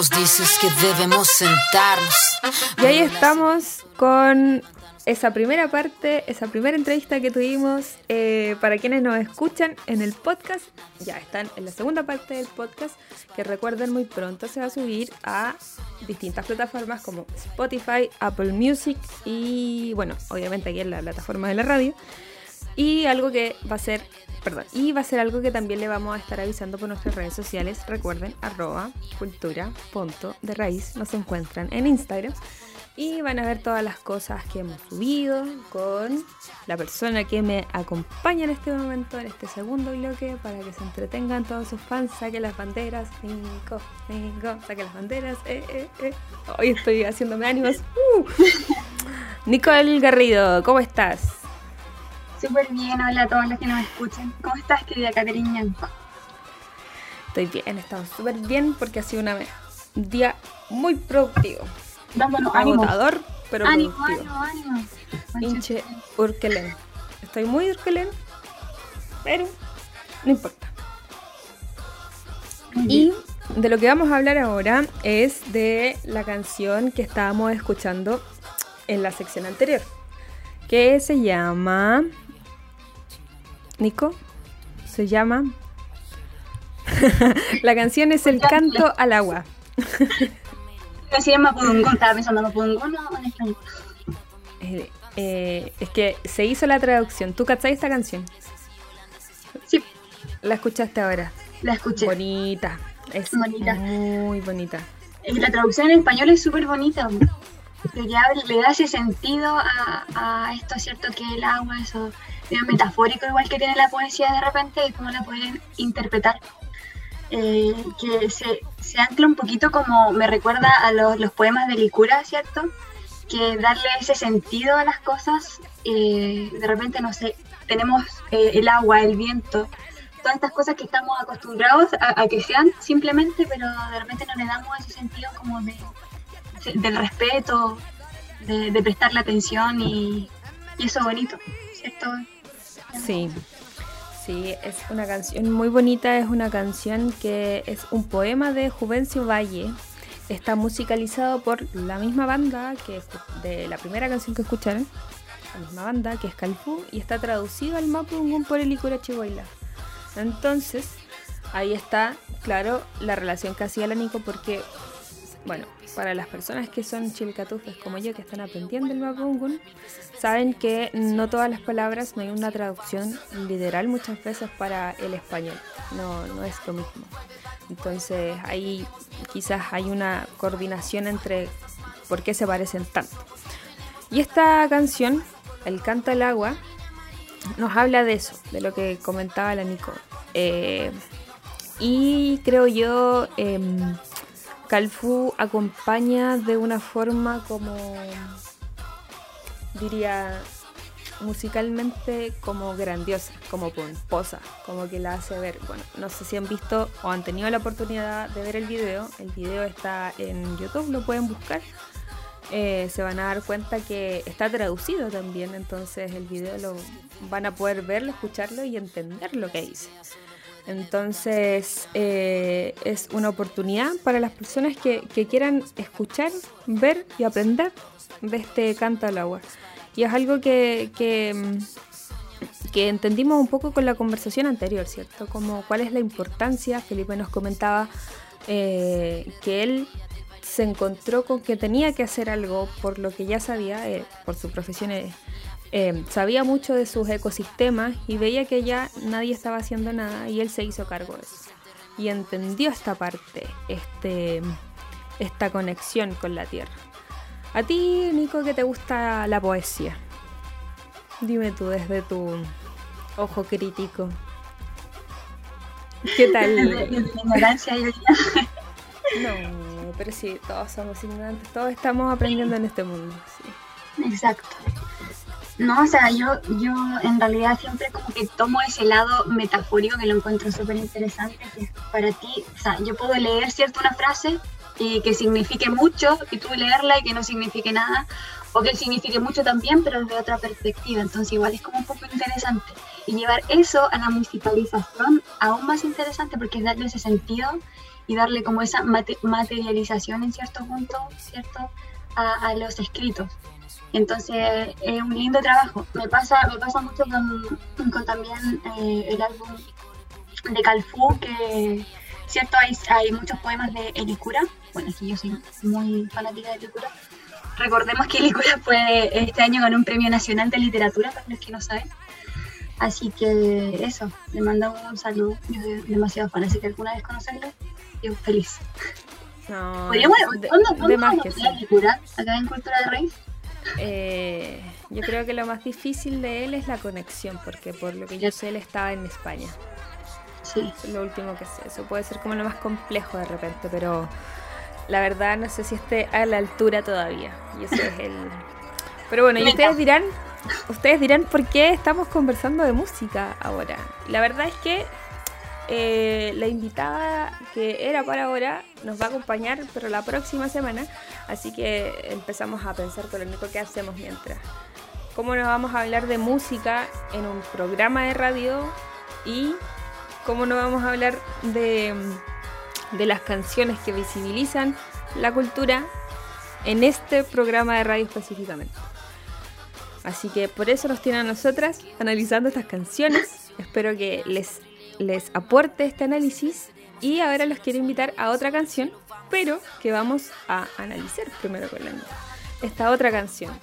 nos dices que debemos sentarnos. Y ahí estamos con esa primera parte, esa primera entrevista que tuvimos eh, para quienes nos escuchan en el podcast. Ya están en la segunda parte del podcast, que recuerden muy pronto se va a subir a distintas plataformas como Spotify, Apple Music y bueno, obviamente aquí en la plataforma de la radio. Y algo que va a ser, perdón, y va a ser algo que también le vamos a estar avisando por nuestras redes sociales. Recuerden, arroba cultura punto de raíz. Nos encuentran en Instagram. Y van a ver todas las cosas que hemos subido con la persona que me acompaña en este momento, en este segundo bloque, para que se entretengan todos sus fans. Saquen las banderas, cinco, saquen las banderas. Eh, eh, eh. Hoy estoy haciéndome ánimos. Uh. Nicole Garrido, ¿cómo estás? Súper bien, hola a todos los que nos escuchan. ¿Cómo estás, querida Caterina? Estoy bien, estamos súper bien porque ha sido una- un día muy productivo. Dándonos ánimo. Agotador, pero Ánimo, productivo. ánimo, ánimo. Hinche Urkelén. Estoy muy Urkelén, pero no importa. Y de lo que vamos a hablar ahora es de la canción que estábamos escuchando en la sección anterior, que se llama... Nico, se llama... la canción es El canto al agua. Así es Mapudungún, estaba pensando Mapudungún o en. Eh, eh, es que se hizo la traducción. ¿Tú cachai esta canción? Sí, La escuchaste ahora. la escuché. Bonita. Es Bonita. muy bonita. La traducción en español es súper bonita. Que ya le da ese sentido a, a esto, ¿cierto? Que el agua, eso medio metafórico, igual que tiene la poesía de repente, y cómo la pueden interpretar. Eh, que se, se ancla un poquito como me recuerda a los, los poemas de Licura, ¿cierto? Que darle ese sentido a las cosas, eh, de repente, no sé, tenemos eh, el agua, el viento, todas estas cosas que estamos acostumbrados a, a que sean simplemente, pero de repente no le damos ese sentido como de, del respeto, de, de prestarle atención y, y eso bonito, ¿cierto? Sí. Sí, es una canción muy bonita. Es una canción que es un poema de Juvencio Valle. Está musicalizado por la misma banda que de la primera canción que escucharon. La misma banda que es Calfú. Y está traducido al Mapudungun por el Icura Chihuahua. Entonces, ahí está, claro, la relación que hacía la Nico porque, bueno, para las personas que son chilcatufes como yo que están aprendiendo el Mapudungun, saben que no todas las palabras, no hay una traducción literal muchas veces para el español, no, no es lo mismo. Entonces ahí quizás hay una coordinación entre por qué se parecen tanto. Y esta canción, El canto al agua, nos habla de eso, de lo que comentaba la Nico. Eh, y creo yo, em, Calfu acompaña de una forma como, diría, musicalmente como grandiosa, como pomposa, como que la hace ver. Bueno, no sé si han visto o han tenido la oportunidad de ver el video. El video está en YouTube, lo pueden buscar. Eh, se van a dar cuenta que está traducido también, entonces el video lo van a poder verlo, escucharlo y entender lo que dice. Entonces eh, es una oportunidad para las personas que, que quieran escuchar, ver y aprender de este canto al agua. Y es algo que, que, mm, entendimos un poco con la conversación anterior, ¿cierto? Como cuál es la importancia, Felipe nos comentaba eh, que él se encontró con que tenía que hacer algo por lo que ya sabía, eh, por su profesión, eh, eh, sabía mucho de sus ecosistemas y veía que ya nadie estaba haciendo nada y él se hizo cargo de eso. Y entendió esta parte, este, esta conexión con la tierra. A ti, Nico, que te gusta la poesía. Dime tú desde tu ojo crítico. ¿Qué tal? Ignorancia. No, pero sí, todos somos ignorantes, todos estamos aprendiendo en este mundo. sí. Exacto. No, o sea, yo, yo en realidad siempre como que tomo ese lado metafórico que lo encuentro súper interesante, que para ti, o sea, yo puedo leer cierto una frase y que signifique mucho y tú leerla y que no signifique nada, o que signifique mucho también, pero desde otra perspectiva, entonces igual es como un poco interesante. Y llevar eso a la musicalización aún más interesante porque es darle ese sentido y darle como esa materialización en cierto punto, ¿cierto? A, los escritos. Entonces es un lindo trabajo. Me pasa, me pasa mucho con, con también eh, el álbum de Calfú, que cierto hay, hay muchos poemas de Elicura. Bueno, es yo soy muy fanática de Elicura. Recordemos que Elicura fue este año ganó un premio nacional de literatura, para los que no saben. Así que eso, le mando un saludo. Yo soy demasiado fan, así que alguna vez conocerlo, yo feliz. No, ¿Podríamos, de, ¿cuándo, de que sí. Elicura acá en Cultura de Raíz? Eh, yo creo que lo más difícil de él es la conexión, porque por lo que yo sé, él estaba en España. Sí. Es lo último que sé. Eso puede ser como lo más complejo de repente, pero la verdad no sé si esté a la altura todavía. Y eso es el. Pero bueno, y ustedes dirán, ustedes dirán por qué estamos conversando de música ahora. La verdad es que eh, la invitada que era para ahora nos va a acompañar, pero la próxima semana. Así que empezamos a pensar con lo único que hacemos mientras. ¿Cómo nos vamos a hablar de música en un programa de radio? Y cómo no vamos a hablar de, de las canciones que visibilizan la cultura en este programa de radio específicamente. Así que por eso nos tienen a nosotras analizando estas canciones. Espero que les, les aporte este análisis. Y ahora los quiero invitar a otra canción, pero que vamos a analizar primero con la mía. Esta otra canción.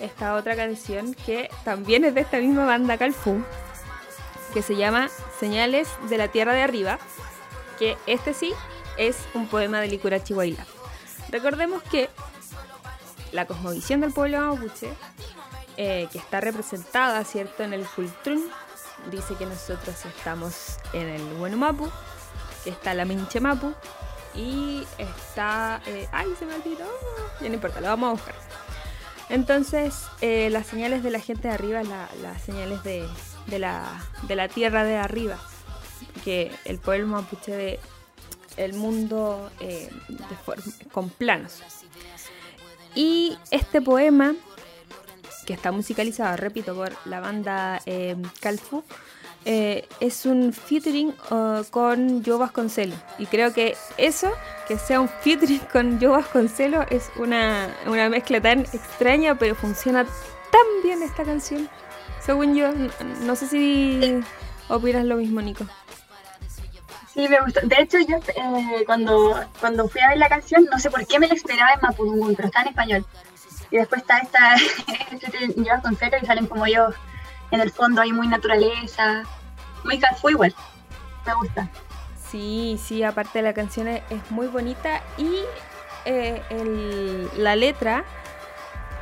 Esta otra canción que también es de esta misma banda Calfú, que se llama Señales de la Tierra de Arriba, que este sí es un poema de Licura Chihuahua. Recordemos que la cosmovisión del pueblo mapuche eh, que está representada, ¿cierto?, en el Fultrún. Dice que nosotros estamos en el Mapu, que está la Minche Mapu, y está... Eh, ¡Ay, se me olvidó! Ya no importa, lo vamos a buscar. Entonces, eh, las señales de la gente de arriba, la, las señales de, de, la, de la tierra de arriba, que el pueblo mapuche de el mundo eh, de con planos. Y este poema que está musicalizado, repito, por la banda eh, eh, es un featuring uh, con Joe Vasconcelos. Y creo que eso, que sea un featuring con Joe Vasconcelos, es una, una mezcla tan extraña, pero funciona tan bien esta canción. Según yo, no, sé si opinas lo mismo, Nico. Sí, me gustó. De hecho, yo eh, cuando, cuando fui a ver la canción, no sé por qué me la esperaba en Mapudungun, pero está en español. Y después está esta, yo con cero y salen como yo, en el fondo hay muy naturaleza, muy calfú igual. Me gusta. Sí, sí, aparte la canción es, muy bonita y eh, la letra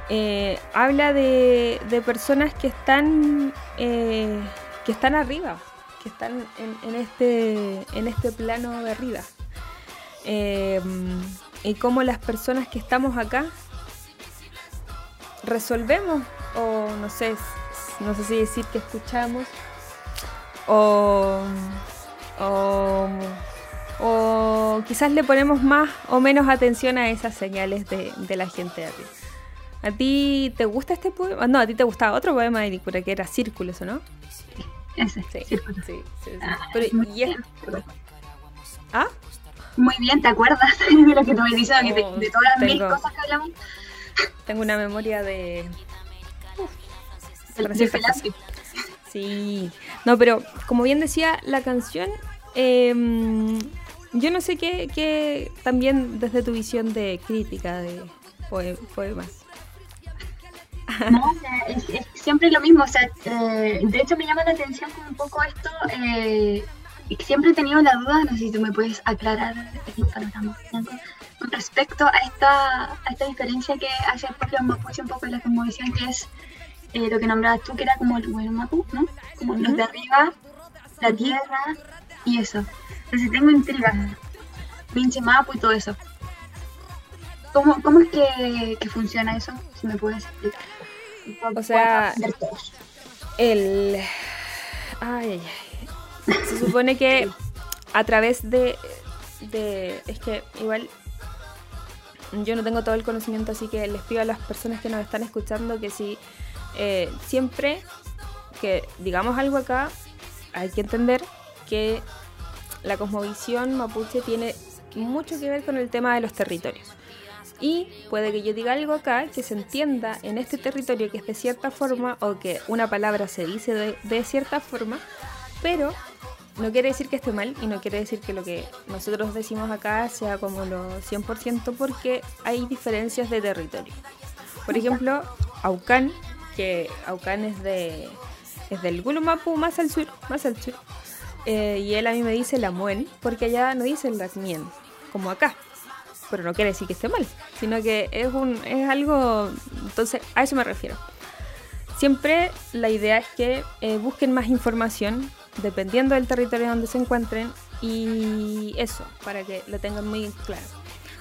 eh, habla de, personas que están, eh, que están arriba, que están en, en, este, en este plano de arriba. Eh, y cómo las personas que estamos acá resolvemos, o no sé, no sé si decir que escuchamos, o, o, o quizás le ponemos más o menos atención a esas señales de, de la gente de arriba. ¿A ti te gusta este poema? No, a ti te gustaba otro poema de Licura que era Círculos, ¿o no? Ese, Sí, círculo. sí, sí, sí. Ah, Pero, muy y es- bien. ¿Ah? Muy bien, ¿te acuerdas de lo que tú me dices? de, Oh, de todas las mil cosas que hablamos. Tengo una memoria de... Cosas. Pelasgi. Sí. No, pero como bien decía la canción, eh, yo no sé qué, qué también desde tu visión de crítica de poe- poemas. No, es, es siempre lo mismo. O sea, eh, de hecho me llama la atención como un poco esto. Eh, siempre he tenido la duda, no sé si tú me puedes aclarar el panorama, con respecto a esta, a esta diferencia que hace el propio Mapuche un poco en la conmovisión, que es eh, lo que nombrabas tú, que era como el buen Mapu, ¿no? Como los de arriba, la tierra y eso. Entonces tengo intriga. Pinche Mapu y todo eso. ¿Cómo, cómo es que, que funciona eso? Si me puedes explicar. O sea. El... Ay, ay, ay. Se supone que a través de, de... Es que igual yo no tengo todo el conocimiento, así que les pido a las personas que nos están escuchando que si eh, siempre que digamos algo acá, hay que entender que la cosmovisión mapuche tiene mucho que ver con el tema de los territorios. Y puede que yo diga algo acá que se entienda en este territorio que es de cierta forma o que una palabra se dice de, de cierta forma, pero no quiere decir que esté mal y no quiere decir que lo que nosotros decimos acá sea como lo 100% porque hay diferencias de territorio. Por ejemplo, Aucán, que Aucán es de es del Gulumapu más al sur, más al sur. Eh, y él a mí me dice la muen, porque allá no dice la mien, como acá. Pero no quiere decir que esté mal, sino que es un es algo, entonces a eso me refiero. Siempre la idea es que eh, busquen más información dependiendo del territorio donde se encuentren y eso, para que lo tengan muy claro.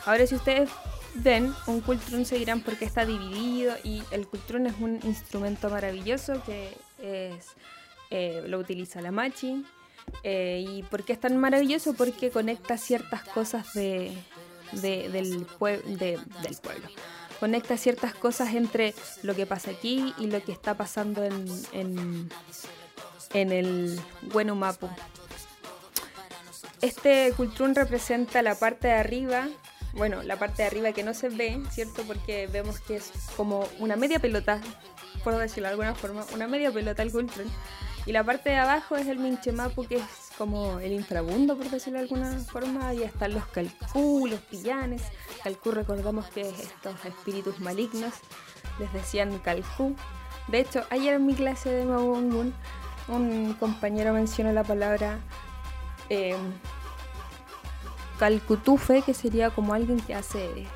Ahora si ustedes ven un cultrún se dirán por qué está dividido y el cultrún es un instrumento maravilloso que es, eh, lo utiliza la machi. Eh, ¿Y por qué es tan maravilloso? Porque conecta ciertas cosas de, del, pueblo. Conecta ciertas cosas entre lo que pasa aquí y lo que está pasando en, en, en el Mapu. Este cultrún representa la parte de arriba bueno, la parte de arriba que no se ve, ¿cierto? Porque vemos que es como una media pelota, por decirlo de alguna forma, una media pelota el Gultron. Y la parte de abajo es el Minchemapu, que es como el inframundo, por decirlo de alguna forma. Ahí están los Calcú, los pillanes. Calcú recordamos que es estos espíritus malignos. Les decían Calcú. De hecho, ayer en mi clase de Mabungun, un compañero mencionó la palabra eh, Calcutufe, que sería como alguien que hace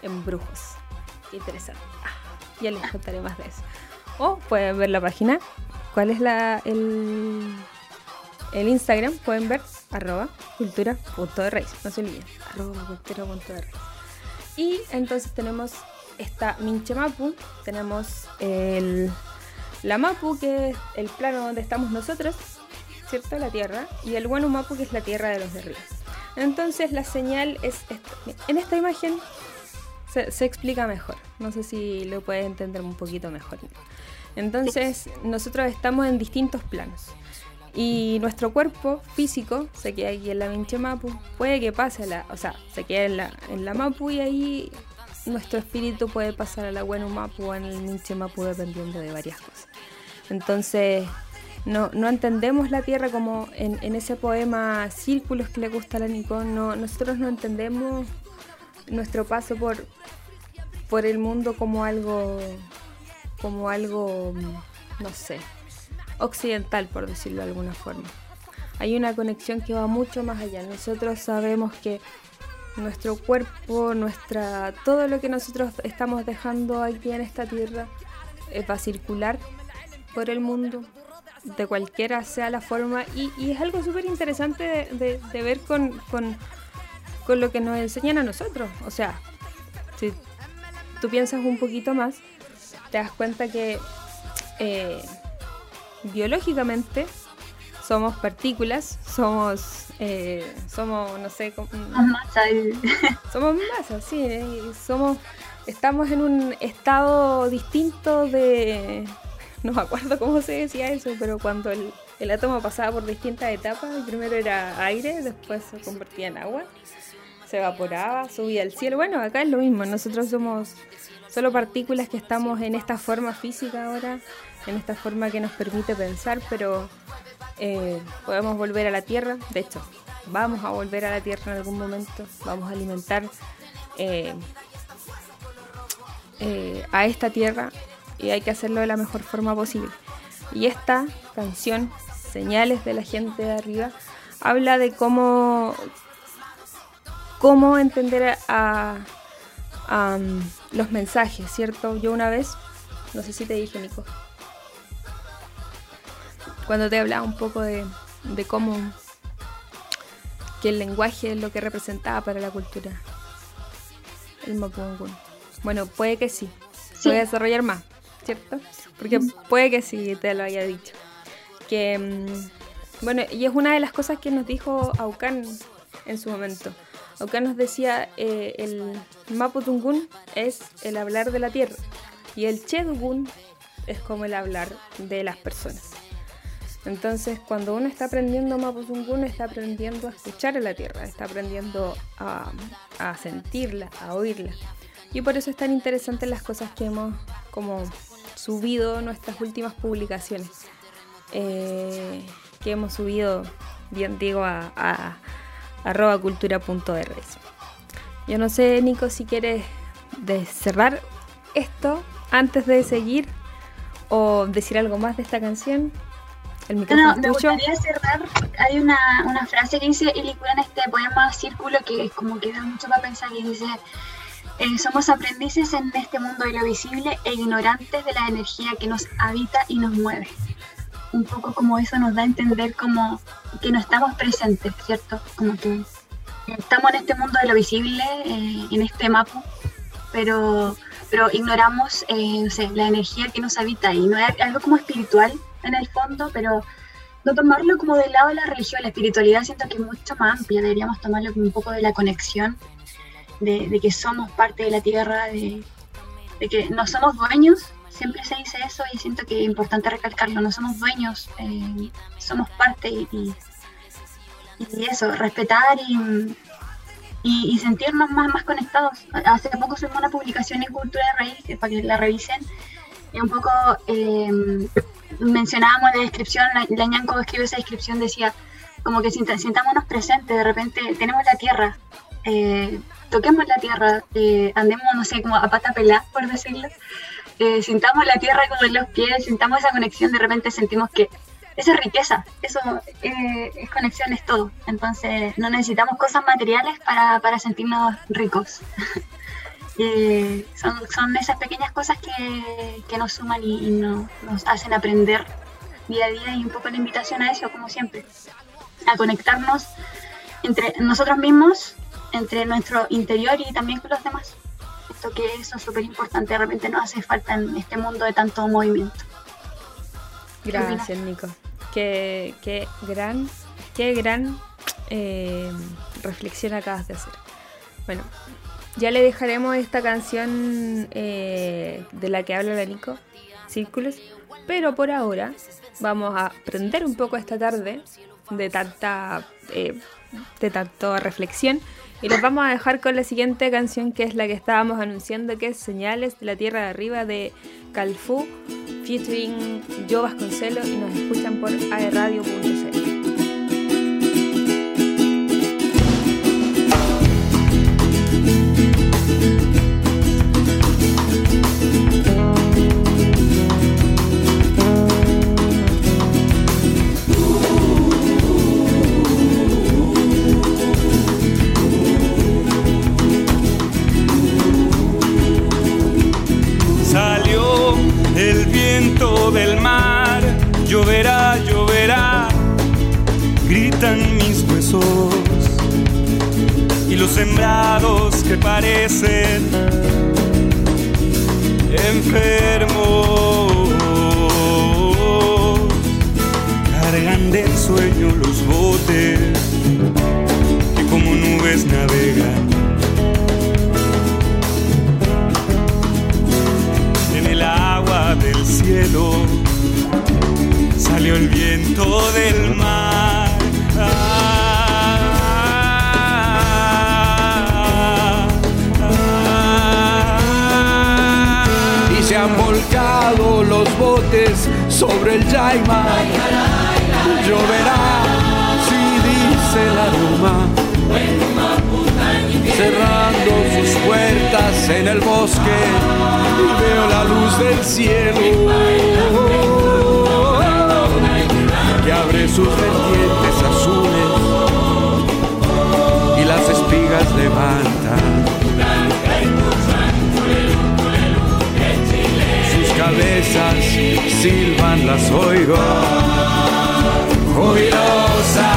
embrujos. Interesante. Ah, ya les contaré más de eso. O pueden ver la página. ¿Cuál es la, el, el Instagram? Pueden ver arroba cultura.de No se olviden. Arroba cultura.de Y entonces tenemos esta Minche Mapu. Tenemos el, la Mapu, que es el plano donde estamos nosotros. ¿Cierto? La tierra. Y el Wanu Mapu, que es la tierra de los de arriba. Entonces la señal es En esta imagen se, explica mejor. No sé si lo puedes entender un poquito mejor. Entonces nosotros estamos en distintos planos. Y nuestro cuerpo físico se queda aquí en la Minche Mapu. Puede que pase a la... O sea, se queda en la, en la Mapu y ahí nuestro espíritu puede pasar a la Wenu Mapu o en el Minche Mapu dependiendo de varias cosas. Entonces no, no entendemos la Tierra como en, ese poema Círculos que le gusta a la Nicón, no, nosotros no entendemos nuestro paso por, por el mundo como algo, como algo, no sé, occidental, por decirlo de alguna forma. Hay una conexión que va mucho más allá. Nosotros sabemos que nuestro cuerpo, nuestra, todo lo que nosotros estamos dejando aquí en esta tierra eh, va a circular por el mundo de cualquiera sea la forma y, es algo súper interesante de, ver con, lo que nos enseñan a nosotros. O sea, si tú piensas un poquito más, te das cuenta que eh, biológicamente somos partículas, somos, eh, somos, no sé, somos masa, sí, eh, somos, estamos en un estado distinto de, no me acuerdo cómo se decía eso, pero cuando el, átomo pasaba por distintas etapas, primero era aire, después se convertía en agua, se evaporaba, subía al cielo. Bueno, acá es lo mismo, nosotros somos solo partículas que estamos en esta forma física ahora, en esta forma que nos permite pensar, pero eh, podemos volver a la Tierra, de hecho, vamos a volver a la Tierra en algún momento, vamos a alimentar eh, eh, a esta Tierra y hay que hacerlo de la mejor forma posible. Y esta canción, Señales de la gente de arriba, habla de cómo, cómo entender a, um, los mensajes, ¿cierto? Yo una vez, no sé si te dije, Nico, cuando te hablaba un poco de, de cómo que el lenguaje es lo que representaba para la cultura. El Mapungun. Bueno, puede que sí. sí. Voy a desarrollar más. ¿Cierto? Porque puede que sí te lo haya dicho. Que, mm, bueno, y es una de las cosas que nos dijo Aucan en su momento. Aucan nos decía, eh, el Maputungun es el hablar de la tierra y el Chedugun es como el hablar de las personas. Entonces, cuando uno está aprendiendo Mapuzungún, está aprendiendo a escuchar a la tierra, está aprendiendo a, a sentirla, a oírla. Y por eso es tan interesante las cosas que hemos como subido nuestras últimas publicaciones. Eh, que hemos subido, bien digo, a, a, arroba Yo no sé, Nico, si quieres de cerrar esto antes de seguir o decir algo más de esta canción. El no, me gustaría cerrar. Hay una, una frase que dice Ilicura en este poema Círculo que es como que da mucho para pensar y dice eh, somos aprendices en este mundo de lo visible e ignorantes de la energía que nos habita y nos mueve. Un poco como eso nos da a entender como que no estamos presentes, ¿cierto? Como que estamos en este mundo de lo visible, eh, en este mapa, pero, pero ignoramos eh, la energía que nos habita y no es algo como espiritual en el fondo, pero no tomarlo como del lado de la religión, la espiritualidad siento que es mucho más amplia, deberíamos tomarlo como un poco de la conexión de, que somos parte de la tierra, de, que no somos dueños, siempre se dice eso y siento que es importante recalcarlo, no somos dueños, eh, somos parte y, y, eso, respetar y, y, sentirnos más, más conectados. Hace poco subimos una publicación en Cultura de Raíz, para que la revisen, y un poco eh, mencionábamos en la descripción, la, la ñanco escribió esa descripción, decía como que sintámonos presentes, de repente tenemos la tierra, eh, toquemos la tierra, eh, andemos, no sé, como a pata pelada, por decirlo, eh, sintamos la tierra como en los pies, sintamos esa conexión, de repente sentimos que esa es riqueza, eso eh, es conexión, es todo. Entonces no necesitamos cosas materiales para, para sentirnos ricos. son, son esas pequeñas cosas que, que nos suman y, y nos hacen aprender día a día y un poco la invitación a eso, como siempre, a conectarnos entre nosotros mismos entre nuestro interior y también con los demás. Esto que eso es súper importante, de repente nos hace falta en este mundo de tanto movimiento. Gracias, Nico. Qué, qué gran, qué gran eh, reflexión acabas de hacer. Bueno, ya le dejaremos esta canción eh, de la que habla la Nico, Círculos, pero por ahora vamos a aprender un poco esta tarde de tanta, eh, de tanta reflexión y los vamos a dejar con la siguiente canción que es la que estábamos anunciando, que es Señales de la Tierra de Arriba de Calfú, featuring Yo Vasconcelo y nos escuchan por aerradio.cl. enfermos. Cargan del sueño los botes que como nubes navegan. En el agua del cielo salió el viento del mar. Los botes sobre el Yaima. Lloverá si dice la Roma, cerrando sus puertas en el bosque y veo la luz del cielo que abre sus vertientes azules y las espigas levantan cabezas silban las oigo. Jubilosa.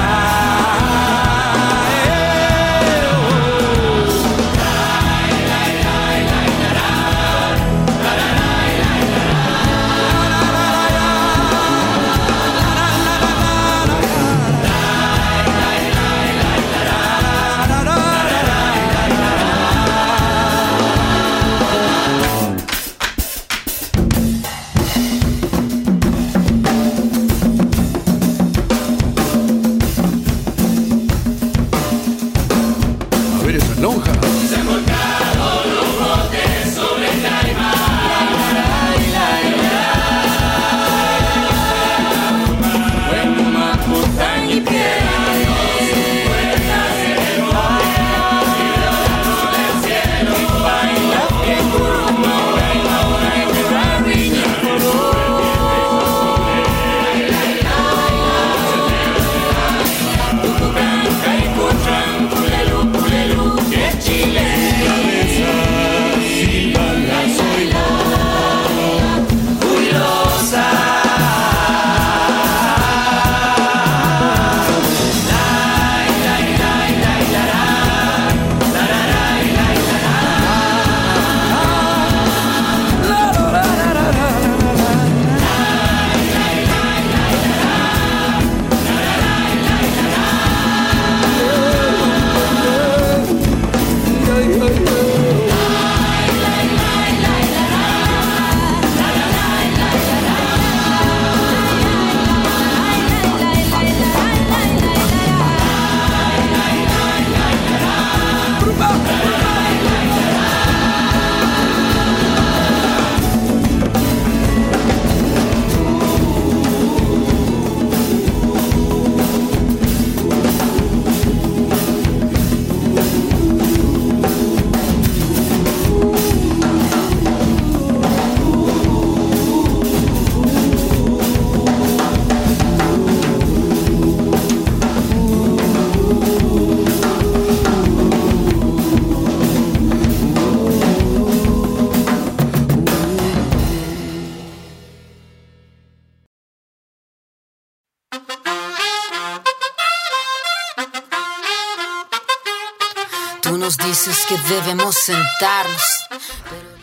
Que debemos sentarnos.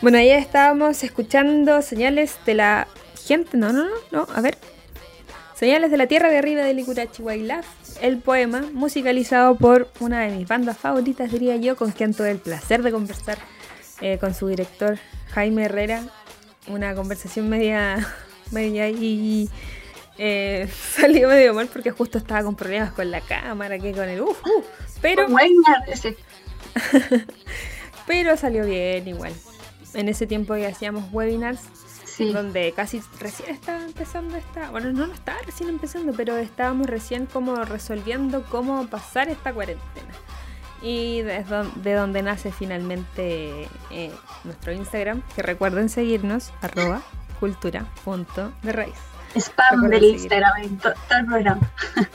Bueno, ahí estábamos escuchando señales de la gente. No, no, no, no, a ver. Señales de la tierra de arriba de Licurachi Wailaf, el poema musicalizado por una de mis bandas favoritas, diría yo, con quien tuve el placer de conversar eh, con su director Jaime Herrera. Una conversación media, media y eh, salió medio mal porque justo estaba con problemas con la cámara, que con el uf, uf. pero Weimar, ese. pero salió bien igual. En ese tiempo que hacíamos webinars, Sí. donde casi recién estaba empezando esta, bueno, no, no estaba recién empezando, pero estábamos recién como resolviendo cómo pasar esta cuarentena. Y de, de donde nace finalmente eh, nuestro Instagram, que recuerden seguirnos, arroba cultura punto de raíz. Spam del. Instagram en to- todo el programa.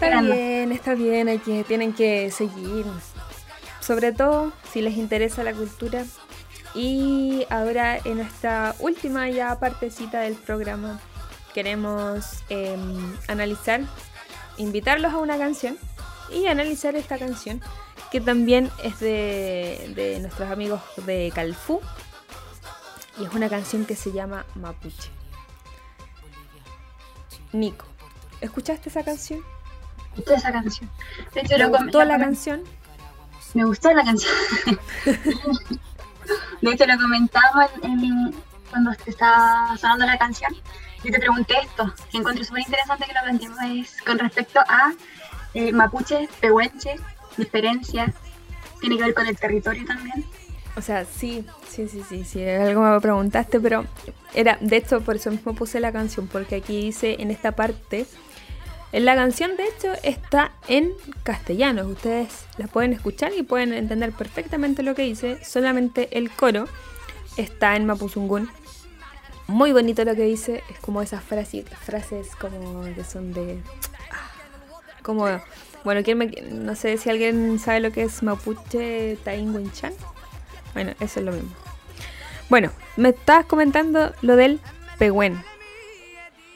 Está bien, está bien, hay que, tienen que seguirnos. Sobre todo si les interesa la cultura. Y ahora en nuestra última ya partecita del programa queremos em, analizar, invitarlos a una canción y analizar esta canción que también es de, de nuestros amigos de Calfú y es una canción que se llama Mapuche. Nico, ¿escuchaste esa canción? Gustó esa canción. De hecho, ¿Te lo gustó la canción? Me gustó la canción. De hecho, lo comentamos en, en- cuando estaba sonando la canción. Yo te pregunté esto, que encontré súper interesante que lo planteemos, es con respecto a eh, mapuche, pehuenche, diferencia, tiene que ver con el territorio también. O sea, sí, sí, sí, sí, sí, algo me preguntaste, pero era, de hecho, por eso mismo puse la canción, porque aquí dice en esta parte, la canción de hecho está en castellano, ustedes la pueden escuchar y pueden entender perfectamente lo que dice, solamente el coro está en Mapuzungún. Muy bonito lo que dice, es como esas frases, frases como que son de... Como, bueno, ¿quién me- no sé si alguien sabe lo que es Mapuche Tainguinchan. Bueno, eso es lo mismo. Bueno, me estabas comentando lo del pehuen.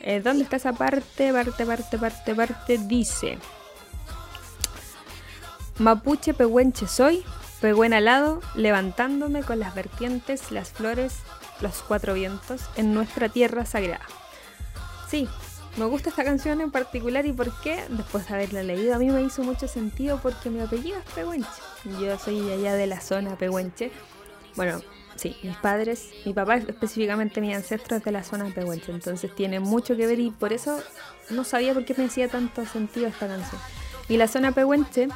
Eh, ¿Dónde está esa parte? Parte, parte, parte, parte. Dice: Mapuche pehuenche soy, pehuen alado, levantándome con las vertientes, las flores, los cuatro vientos en nuestra tierra sagrada. Sí, me gusta esta canción en particular y por qué, después de haberla leído, a mí me hizo mucho sentido porque mi apellido es Pehuenche. Yo soy allá de la zona Pehuenche. Bueno, sí, mis padres, mi papá específicamente, mi ancestro es de la zona Pehuenche, entonces tiene mucho que ver y por eso no sabía por qué me hacía tanto sentido esta canción. Y la zona Pehuenche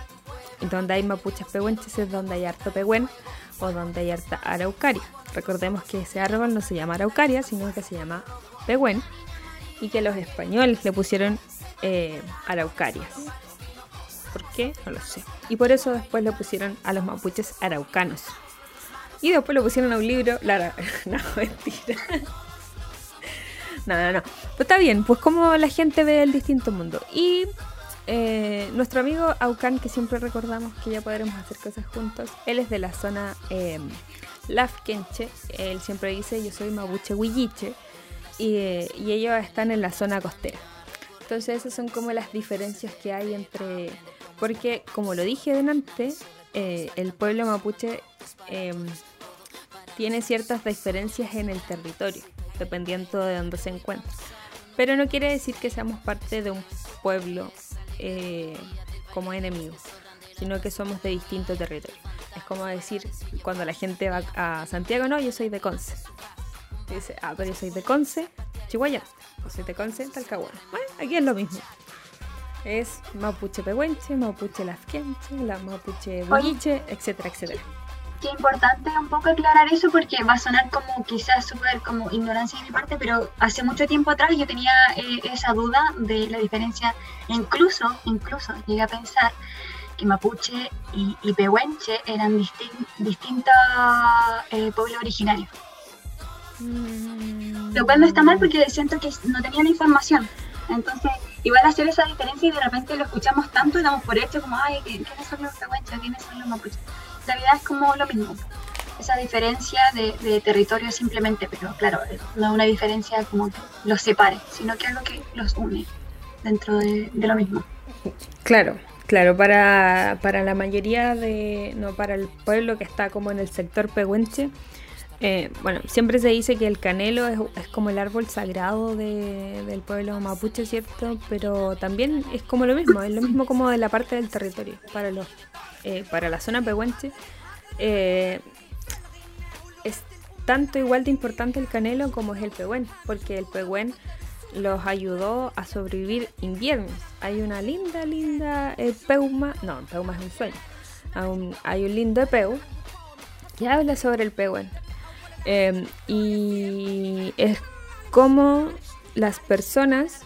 donde hay mapuches pehuenches es donde hay harto pehuen o donde hay harta araucaria. Recordemos que ese árbol no se llama araucaria, sino que se llama pehuen y que los españoles le pusieron eh, araucarias. ¿Por qué? No lo sé. Y por eso después le pusieron a los mapuches araucanos. Y después lo pusieron a un libro. La, no, mentira. No, no, no. Pues está bien, pues como la gente ve el distinto mundo. Y eh, nuestro amigo Aucan, que siempre recordamos que ya podremos hacer cosas juntos, él es de la zona eh, Lafkenche. Él siempre dice: Yo soy Mapuche Huilliche. Y, eh, y ellos están en la zona costera. Entonces, esas son como las diferencias que hay entre. Porque, como lo dije delante, eh, el pueblo mapuche em, tiene ciertas diferencias en el territorio, dependiendo de dónde se encuentra. Pero no quiere decir que seamos parte de un pueblo eh, como enemigo, sino que somos de distintos territorios. Es como decir, cuando la gente va a Santiago, no, yo soy de Conce. Y dice, ah, pero yo soy de Conce, Chihuahua. O soy de Conce, Talcahuano. Bueno, aquí es lo mismo. Es mapuche pehuenche, mapuche lasquenche, la mapuche boliche, etcétera, etcétera. Qué importante un poco aclarar eso porque va a sonar como quizás súper como ignorancia de mi parte, pero hace mucho tiempo atrás yo tenía eh, esa duda de la diferencia, incluso, incluso llegué a pensar que mapuche y, y pehuenche eran distin- distintos eh, pueblos originarios. Lo cual no está mal porque siento que no tenían información. Entonces, igual hacer esa diferencia y de repente lo escuchamos tanto y damos por hecho como, ay, ¿qui- ¿quiénes son los pehuenches? ¿Quiénes son los mapuches? Realidad es como lo mismo. Esa diferencia de, territorio simplemente, pero claro, eh, no una diferencia como que los separe, sino que algo que los une dentro de, de lo mismo. Claro, claro, para, para la mayoría de. No, para el pueblo que está como en el sector pehuenche. eh, bueno, siempre se dice que el canelo es, es como el árbol sagrado de- del pueblo mapuche, ¿cierto? Pero también es como lo mismo, es lo mismo como de la parte del territorio. Para, los, eh, para la zona pehuenche eh, es tanto igual de importante el canelo como es el pehuen, porque el pehuen los ayudó a sobrevivir inviernos. Hay una linda, linda eh, peuma, no, peuma es un sueño. Hay un lindo peu que habla sobre el pehuen. Eh, y es como las personas,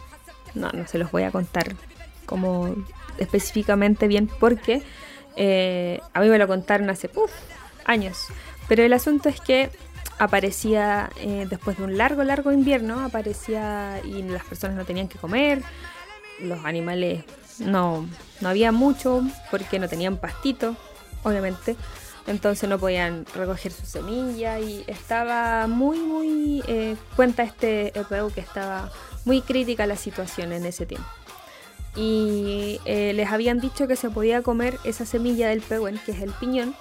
no, no se los voy a contar como específicamente bien porque eh, a mí me lo contaron hace uf, años. Pero el asunto es que aparecía eh, después de un largo, largo invierno, aparecía y las personas no tenían que comer, los animales no, no había mucho porque no tenían pastito, obviamente. Entonces no podían recoger su semilla y estaba muy, muy, eh, cuenta este EPU que estaba muy crítica la situación en ese tiempo. Y eh, les habían dicho que se podía comer esa semilla del pehuen, que es el piñón,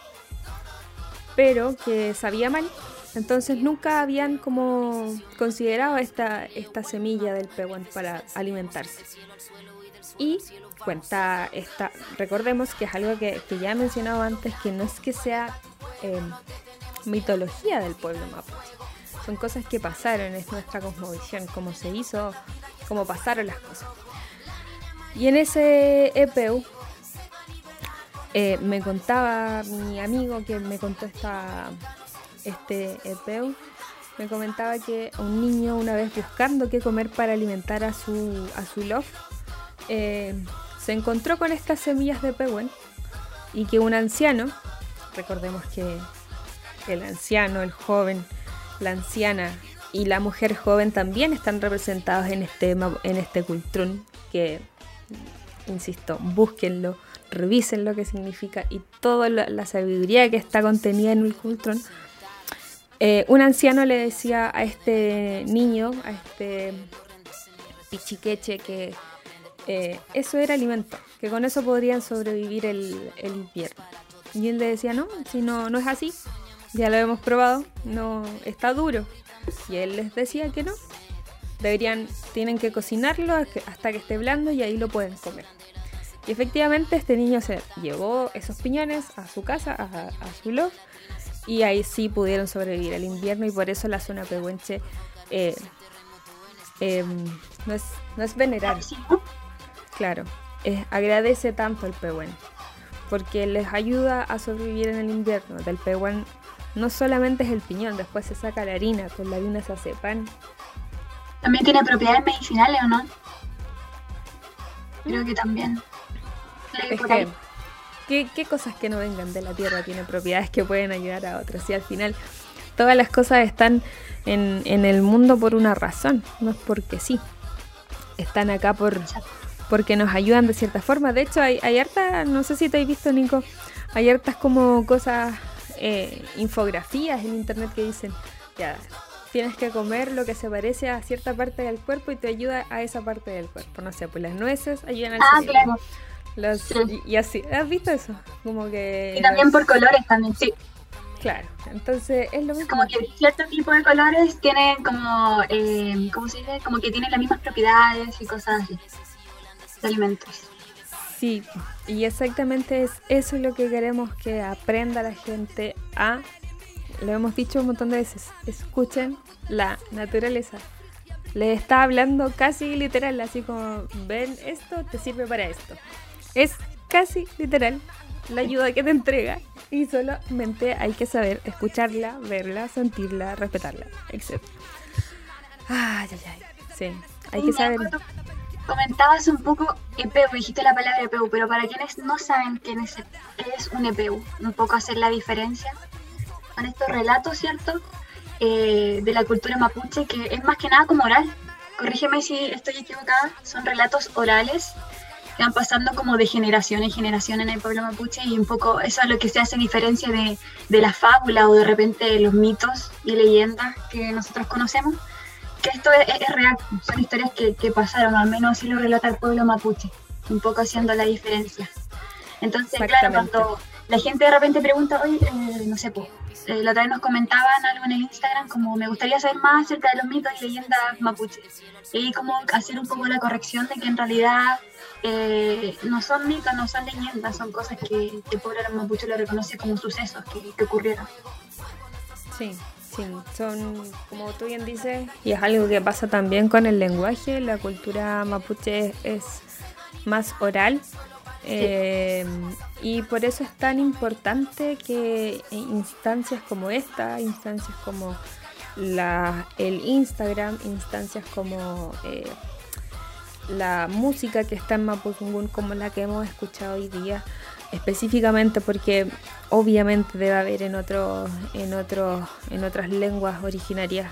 pero que sabía mal. Entonces nunca habían como considerado esta, esta semilla del pehuen para alimentarse. Y cuenta esta, recordemos que es algo que, que ya he mencionado antes, que no es que sea eh, mitología del pueblo mapuche. Son cosas que pasaron, es nuestra cosmovisión, cómo se hizo, cómo pasaron las cosas. Y en ese EPU eh, me contaba mi amigo que me contó esta, este EPU, me comentaba que un niño una vez buscando qué comer para alimentar a su, a su lof, eh, se encontró con estas semillas de pehuen y que un anciano, recordemos que el anciano, el joven, la anciana y la mujer joven también están representados en este, en este cultrún que, insisto, búsquenlo, revisen lo que significa y toda la, sabiduría que está contenida en el cultrún. Eh, un anciano le decía a este niño, a este pichiqueche, que eh, eso era alimento, que con eso podrían sobrevivir el, el invierno. Y él le decía, no, si no, no es así, ya lo hemos probado, no está duro. Y él les decía que no, deberían, tienen que cocinarlo hasta que esté blando y ahí lo pueden comer. Y efectivamente este niño se llevó esos piñones a su casa, a, a su loft, y ahí sí pudieron sobrevivir el invierno y por eso la zona pehuenche eh, eh, no, es, no es claro, agradece tanto el pehuen. porque les ayuda a sobrevivir en el invierno. Del pehuán no solamente es el piñón, después se saca la harina, con la harina se hace pan. También tiene propiedades medicinales, ¿o no? Creo que también. Es que. ¿qué, qué cosas que no vengan de la tierra tienen propiedades que pueden ayudar a otros? Y al final, todas las cosas están en, en el mundo por una razón, no es porque sí. Están acá por porque nos ayudan de cierta forma. De hecho, hay, hay hartas, no sé si te has visto, Nico, hay hartas como cosas, eh, infografías en internet que dicen, ya, tienes que comer lo que se parece a cierta parte del cuerpo y te ayuda a esa parte del cuerpo. No sé, pues las nueces ayudan al Ah, cerebro. claro. Los- Sí. y, y así, ¿has visto eso? Como que... Y también por colores también, sí. Claro, entonces es lo mismo. Como que cierto tipo de colores tienen como, eh, ¿cómo se dice? Como que tienen las mismas propiedades y cosas así. De alimentos. Sí, y exactamente es eso lo que queremos que aprenda la gente a, lo hemos dicho un montón de veces, escuchen la naturaleza. Les está hablando casi literal, así como, ven esto, te sirve para esto. Es casi literal la ayuda que te entrega y solamente hay que saber escucharla, verla, sentirla, respetarla, etc. Ay, ay, ay. Sí, hay que saber. Comentabas un poco EPU, dijiste la palabra EPU, pero para quienes no saben quién es, qué es un EPU, un poco hacer la diferencia con estos relatos, ¿cierto? Eh, de la cultura mapuche, que es más que nada como oral. Corrígeme si estoy equivocada, son relatos orales que van pasando como de generación en generación en el pueblo mapuche y un poco eso es lo que se hace diferencia de, de la fábula o de repente los mitos y leyendas que nosotros conocemos que esto es, es real, son historias que, que pasaron, al menos así lo relata el pueblo mapuche, un poco haciendo la diferencia. Entonces, claro, cuando la gente de repente pregunta, oye, eh, no sé, pues, eh, la otra vez nos comentaban algo en el Instagram, como me gustaría saber más acerca de los mitos y leyendas mapuches. Y como hacer un poco la corrección de que en realidad eh, no son mitos, no son leyendas, son cosas que, que el pueblo mapuche lo reconoce como sucesos que, que ocurrieron. Sí, sí, son, como tú bien dices, y es algo que pasa también con el lenguaje, la cultura mapuche es más oral. Eh, y por eso es tan importante que instancias como esta, instancias como el Instagram, instancias como eh, la música que está en Mapudungun, como la que hemos escuchado hoy día, específicamente porque obviamente debe haber en otros en otros en otras lenguas originarias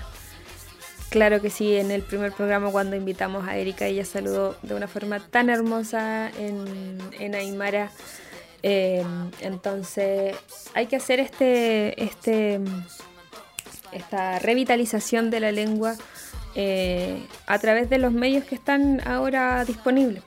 claro que sí en el primer programa cuando invitamos a Erika ella saludó de una forma tan hermosa en, Aymara. Eh, entonces hay que hacer este este esta revitalización de la lengua eh, a través de los medios que están ahora disponibles.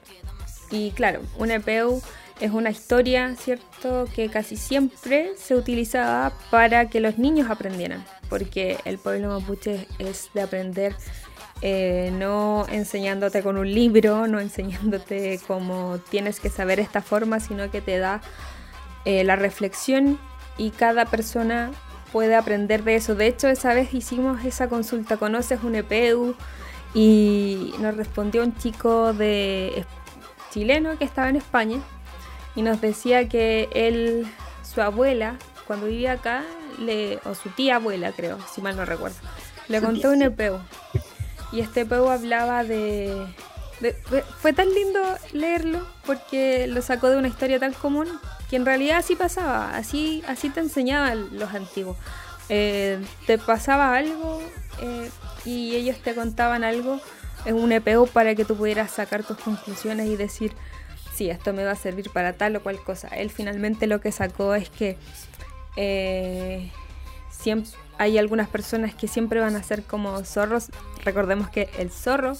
Y claro, un EPU es una historia, ¿cierto?, que casi siempre se utilizaba para que los niños aprendieran, porque el pueblo mapuche es de aprender eh, no enseñándote con un libro, no enseñándote cómo tienes que saber esta forma, sino que te da eh, la reflexión y cada persona puede aprender de eso. De hecho, esa vez hicimos esa consulta, ¿conoces un EPU? Y nos respondió un chico de chileno que estaba en España y nos decía que él, su abuela, cuando vivía acá, le, o su tía abuela creo, si mal no recuerdo, le Su contó tía, un. EPU. Y este EPU hablaba de... fue tan lindo leerlo porque lo sacó de una historia tan común que en realidad así pasaba, así, así te enseñaban los antiguos. Eh, te pasaba algo eh, y ellos te contaban algo en un EPU para que tú pudieras sacar tus conclusiones y decir, sí, esto me va a servir para tal o cual cosa. Él finalmente lo que sacó es que eh, siempre hay algunas personas que siempre van a ser como zorros. Recordemos que el zorro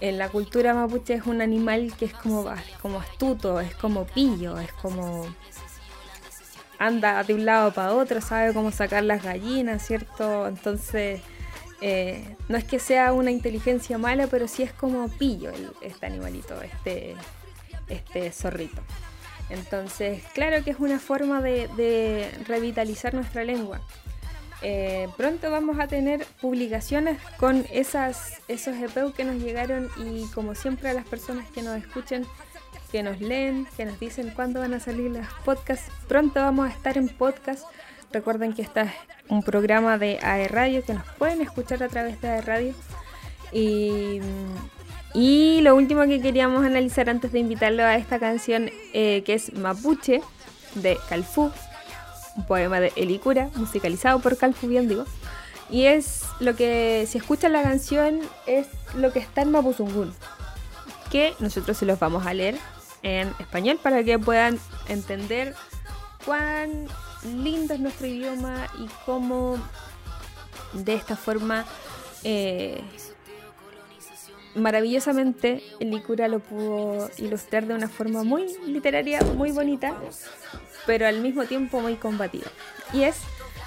en la cultura mapuche es un animal que es como, como astuto, es como pillo, es como anda de un lado para otro, sabe cómo sacar las gallinas, ¿cierto? Entonces, eh, no es que sea una inteligencia mala, pero sí es como pillo el- este animalito, este, este zorrito. Entonces, claro que es una forma de, revitalizar nuestra lengua. Eh, pronto vamos a tener publicaciones con esas, esos EPU que nos llegaron y como siempre a las personas que nos escuchen, que nos leen, que nos dicen cuándo van a salir los podcasts. Pronto vamos a estar en podcast. Recuerden que este es un programa de AE Radio que nos pueden escuchar a través de AE Radio. Y, y lo último que queríamos analizar antes de invitarlo a esta canción eh, que es Mapuche de Calfú, un poema de Elicura, musicalizado por Calfú, bien digo. Y es lo que, si escuchan la canción, es lo que está en Mapuzungún. Que nosotros se los vamos a leer en español para que puedan entender cuán lindo es nuestro idioma y cómo de esta forma eh, maravillosamente el Licura lo pudo ilustrar de una forma muy literaria, muy bonita, pero al mismo tiempo muy combativa. Y es,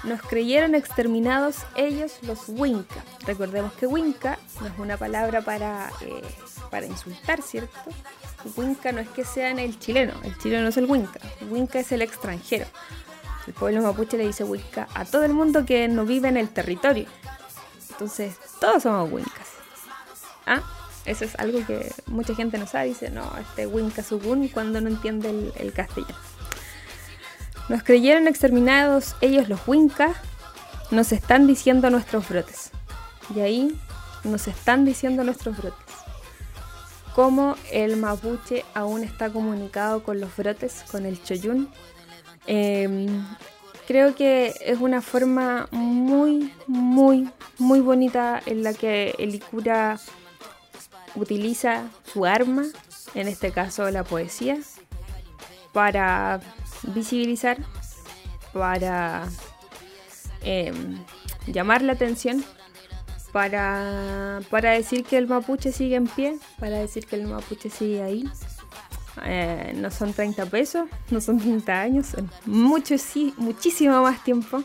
nos creyeron exterminados ellos los Winca. Recordemos que Winca no es una palabra para, eh, para insultar, ¿cierto? Winca no es que sean el chileno, el chileno es el Winca, Winca es el extranjero. El pueblo mapuche le dice Winca a todo el mundo que no vive en el territorio. Entonces, todos somos Wincas. ¿Ah? Eso es algo que mucha gente no sabe. Dice, no, este Winca Sugun cuando no entiende el, el castellano. Nos creyeron exterminados ellos los Winca. Nos están diciendo nuestros brotes. Y ahí nos están diciendo nuestros brotes. Cómo el mapuche aún está comunicado con los brotes, con el choyún. Eh, creo que es una forma muy, muy, muy bonita en la que el Icura utiliza su arma, en este caso la poesía, para visibilizar, para eh, llamar la atención, para, para decir que el mapuche sigue en pie, para decir que el mapuche sigue ahí. Eh, no son 30 pesos, no son 30 años, son mucho, sí, muchísimo más tiempo.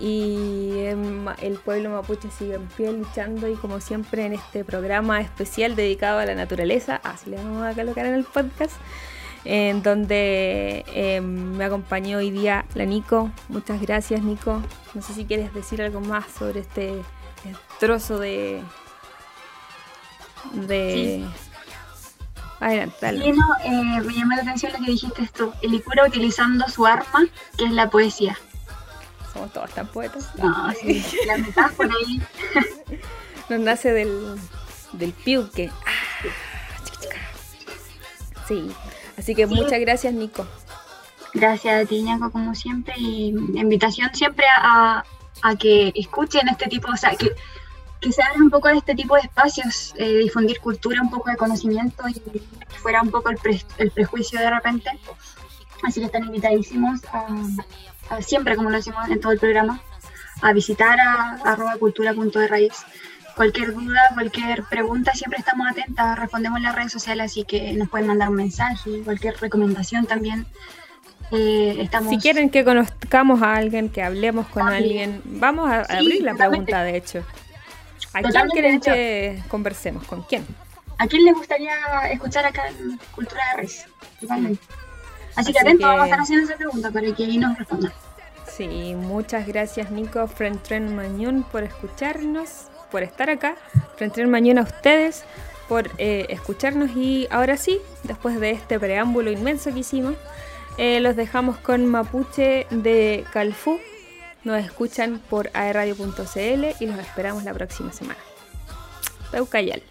Y em, el pueblo mapuche sigue en pie luchando y como siempre en este programa especial dedicado a la naturaleza, así le vamos a colocar en el podcast, en donde eh, me acompañó hoy día la Nico. Muchas gracias Nico. No sé si quieres decir algo más sobre este trozo de... de... Sí. Adelante. Sí, no, eh, me llamó la atención lo que dijiste tú. El Icura utilizando su arma, que es la poesía. Somos todos tan poetas. No, sí, la metáfora ahí. Nos nace del, del piuque. Ah. Sí, así que Sí. muchas gracias Nico. Gracias a ti, Ñaco, como siempre. Y invitación siempre a, a que escuchen este tipo, o sea, que, que se abran un poco de este tipo de espacios, eh, difundir cultura, un poco de conocimiento y que fuera un poco el, pre- el prejuicio de repente. Así que están invitadísimos a siempre, como lo hacemos en todo el programa, a visitar a, arroba cultura punto de raíz. Cualquier duda, cualquier pregunta, siempre estamos atentas, respondemos en las redes sociales, así que nos pueden mandar un mensaje, cualquier recomendación también. Eh, estamos Si quieren que conozcamos a alguien, que hablemos con También. alguien, vamos a Sí, abrir la totalmente. pregunta de hecho. ¿A quién quieren que conversemos? ¿Con quién? ¿A quién le gustaría escuchar acá en Cultura de Raíz? Totalmente. Así que que- vamos a estar haciendo esa pregunta para que ahí nos respondan. Sí, muchas gracias Nico, Frentren Mañón por escucharnos, por estar acá. Frentren Mañón a ustedes por eh, escucharnos y ahora sí, después de este preámbulo inmenso que hicimos, eh, los dejamos con Mapuche de Calfú. Nos escuchan por aerradio.cl y los esperamos la próxima semana. Peucayal.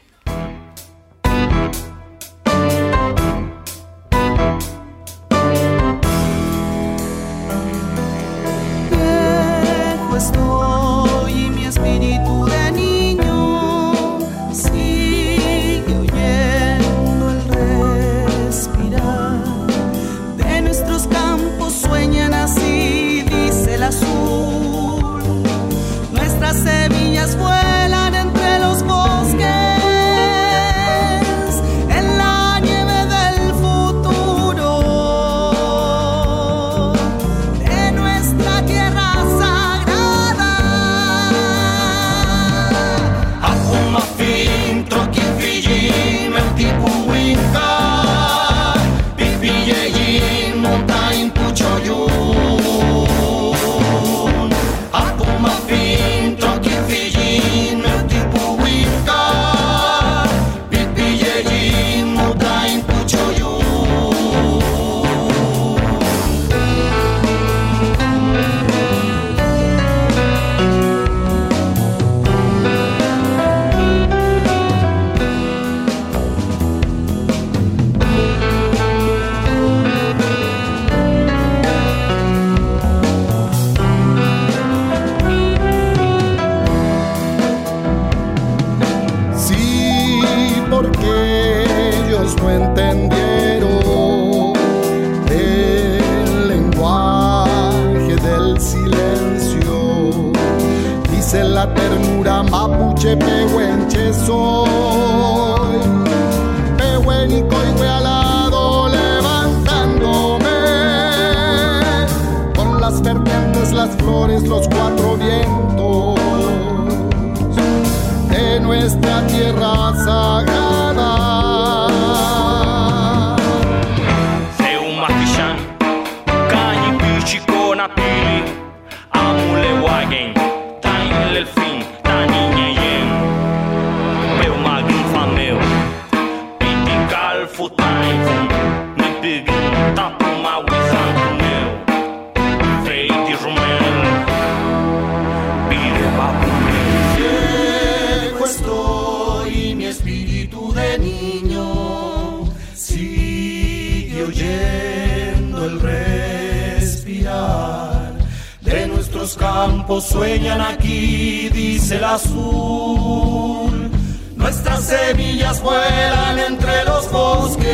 sueñan aquí, dice el azul. Nuestras semillas vuelan entre los bosques,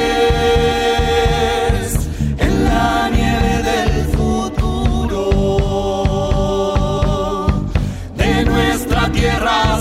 en la nieve del futuro de nuestra tierra.